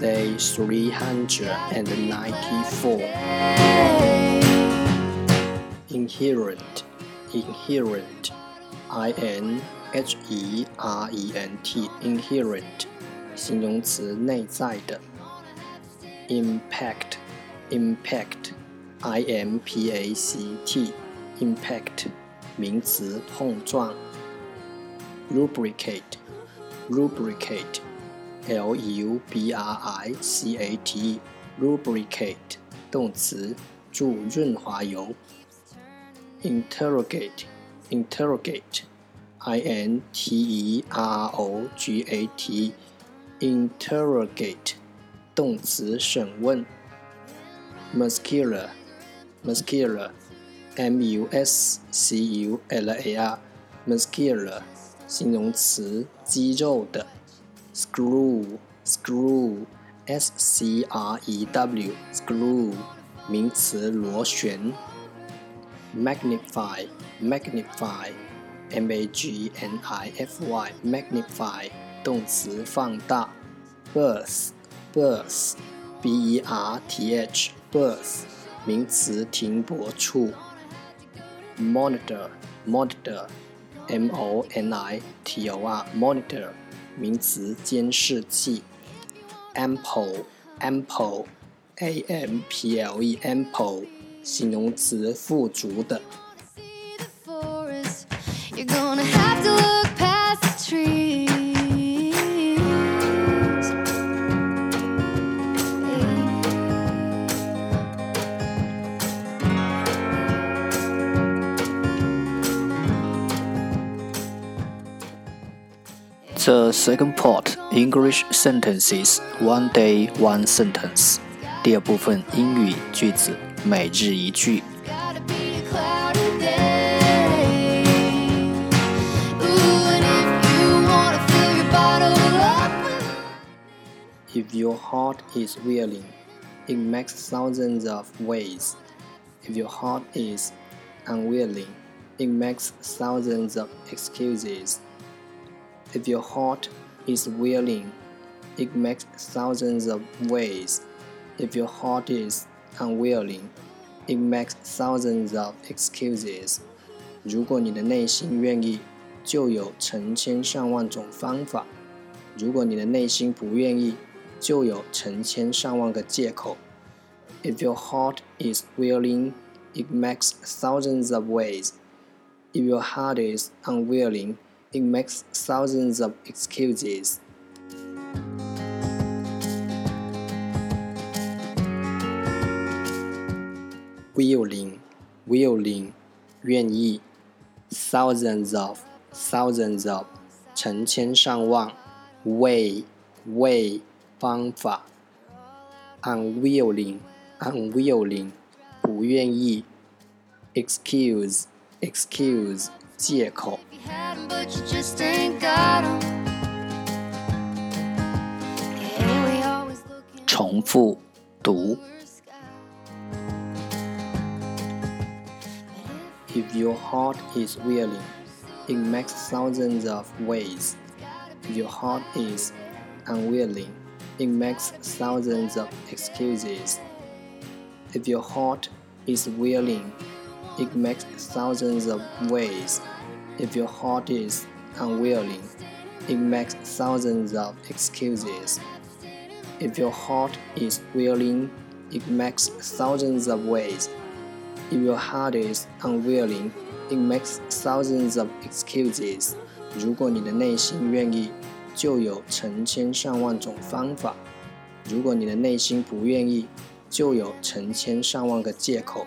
Day three hundred and ninety-four. Inherent, inherent, I N H E R E N T, inherent，形容词，内在的。Impact, impact, I M P A C T, impact，名词，碰撞。Lubricate, lubricate. Lubricate, lubricate，动词，注润滑油。Interrogate interrogate I N T E R O G A T interrogate 动词，审问。Muscular muscular M U S C U L A R muscular 形容词，肌肉的。Screw screw s c r e w screw 名词螺旋 magnify magnify m a g n i f y magnify 动词放大 birth birth b e r t h birth 名词停泊处 monitor monitor m o n i t o r monitor 名词，监视器。ample，ample，a m p l e，ample，形容词，富足的。The second part English sentences one day one sentence。第二部分英语句子每日一句。If your heart is willing, it makes thousands of ways. If your heart is unwilling, it makes thousands of excuses. If your heart is willing, it makes thousands of ways. If your heart is unwilling, it makes thousands of excuses. 如果你的内心愿意，就有成千上万种方法；如果你的内心不愿意，就有成千上万个借口。If your heart is willing, it makes thousands of ways. If your heart is unwilling, it makes thousands of excuses. Willing, willing, 愿意，thousands of, thousands of, 成千上万，way, way, 方法，unwilling, unwilling, 不愿意，excuse, excuse, 借口。 重复读。If your heart is willing, it makes thousands of ways. If your heart is unwilling, it makes thousands of excuses. If your heart is willing, it makes thousands of ways. If your heart is unwilling, it makes thousands of excuses. If your heart is willing, it makes thousands of ways. If your heart is unwilling, it makes thousands of excuses. 如果你的内心愿意， 就有成千上万种方法；如果你的内心不愿意，就有成千上万个借口。